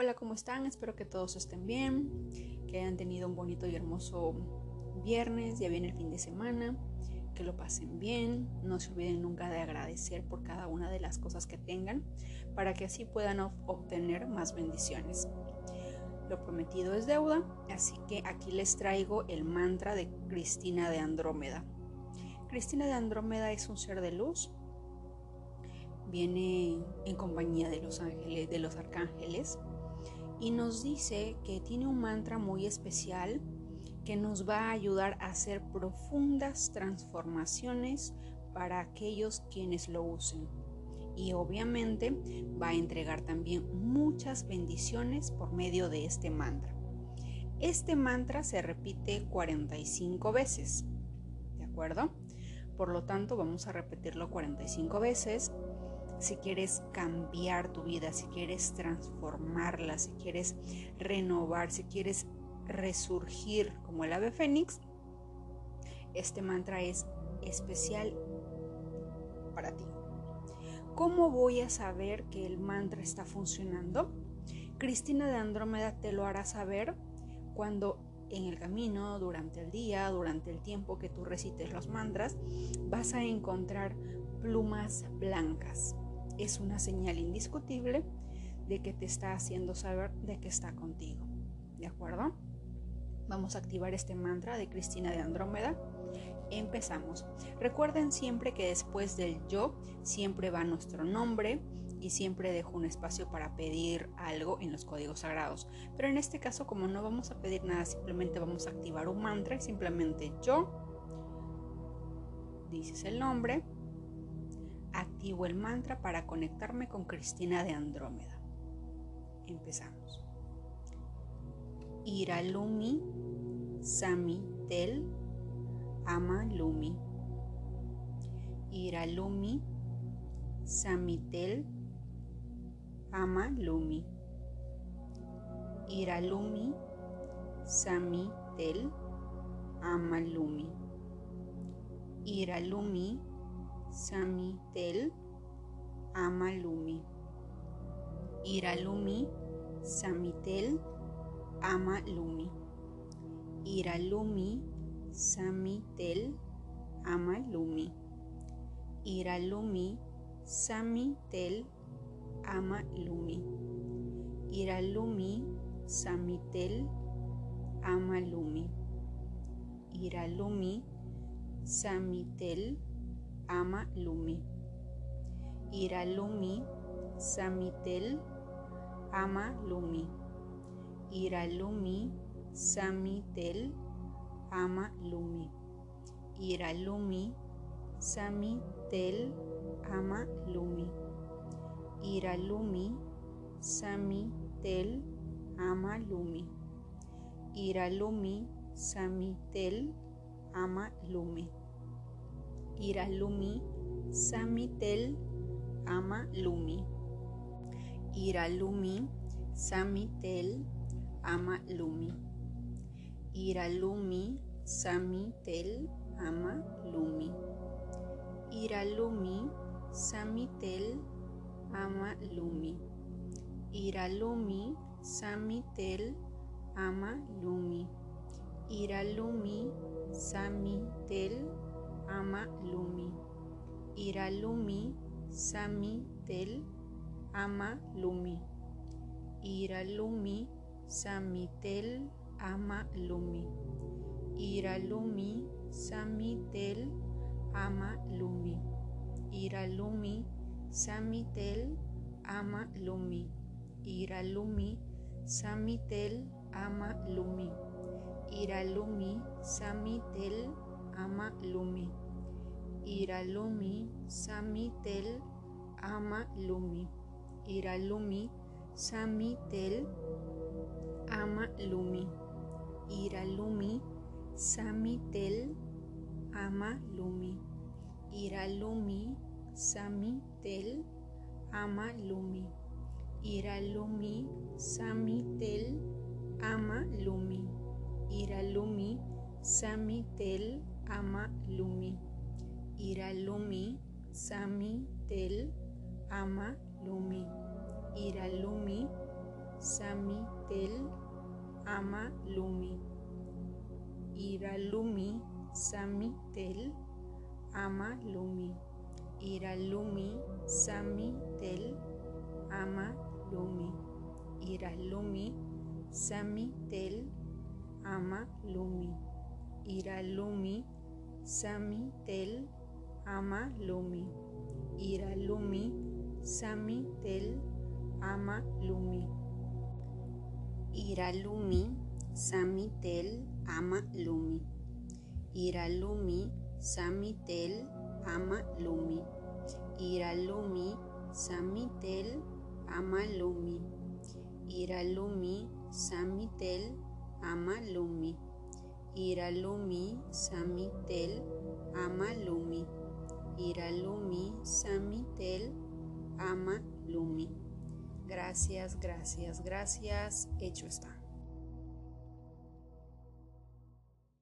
Hola, ¿cómo están? Espero que todos estén bien, que hayan tenido un bonito y hermoso viernes, ya viene el fin de semana, que lo pasen bien, no se olviden nunca de agradecer por cada una de las cosas que tengan para que así puedan obtener más bendiciones. Lo prometido es deuda, así que aquí les traigo el mantra de Cristina de Andrómeda. Cristina de Andrómeda es un ser de luz, viene en compañía de los ángeles, de los arcángeles, y nos dice que tiene un mantra muy especial que nos va a ayudar a hacer profundas transformaciones para aquellos quienes lo usen. Y obviamente va a entregar también muchas bendiciones por medio de este mantra. Este mantra se repite 45 veces, ¿de acuerdo? Por lo tanto, vamos a repetirlo 45 veces si quieres cambiar tu vida, si quieres transformarla, si quieres renovar, si quieres resurgir como el ave fénix, este mantra es especial para ti. ¿Cómo voy a saber que el mantra está funcionando? Cristina de Andrómeda te lo hará saber cuando en el camino, durante el día, durante el tiempo que tú recites los mantras, vas a encontrar plumas blancas es una señal indiscutible de que te está haciendo saber de que está contigo. ¿De acuerdo? Vamos a activar este mantra de Cristina de Andrómeda. Empezamos. Recuerden siempre que después del yo siempre va nuestro nombre y siempre dejo un espacio para pedir algo en los códigos sagrados. Pero en este caso, como no vamos a pedir nada, simplemente vamos a activar un mantra y simplemente yo, dices el nombre, activo el mantra para conectarme con Cristina de Andrómeda. Empezamos. Iralumi Sami Tel Ama Lumi. Iralumi Samitel Ama Lumi. Iralumi Samitel Ama Lumi. Iralumi Samitel Amalumi. Iralumi Samitel Amalumi. Iralumi Samitel Amalumi. Iralumi Samitel Amalumi. Iralumi Samitel Amalumi. Iralumi Samitel ama Lumi. Iralumi Samitel ama Lumi. Iralumi Samitel ama Lumi. Iralumi Samitel ama Lumi. Iralumi Samitel ama Lumi. Iralumi Samitel ama Lumi. Iralumi Samitel Ama Lumi. Iralumi Samitel Ama Lumi. Iralumi Samitel Ama Lumi. Iralumi Samitel Ama Lumi. Iralumi Samitel Ama Lumi. Iralumi Samitel ama lumi. Iralumi sami tel ama lumi. Iralumi samitel ama lumi. Iralumi samitel ama lumi. Iralumi samitel ama lumi. Iralumi samitel ama lumi. Iralumi samitel ama lumi. Iralumi samitel ama lumi. Iralumi Samitel Amalumi. Iralumi Samitel Amalumi. Iralumi Samitel Amalumi. Iralumi Samitel Amalumi. Iralumi Samitel Amalumi. Iralumi Samitel ama lumi. Iralumi sami tel ama lumi. Iralumi Samitel, Ama Lumi. Iralumi, Samitel, Ama Lumi. Iralumi, Samitel, Ama Lumi. Iralumi, Samitel, Ama Lumi. Iralumi, Samitel, Ama Lumi, Ira Lumi, Sami Tel. Ama Lumi. Ira Lumi, Sami Tel. Ama Lumi. Ira Lumi, Sami Tel. Ama Lumi. Ira Lumi, Sami Tel. Ama Lumi. Ira Lumi, Sami Tel. Ama Lumi. Ira Lumi, samitel Ama Lumi. Iralumi, Samitel, Ama Lumi. Gracias, gracias, gracias. Hecho está.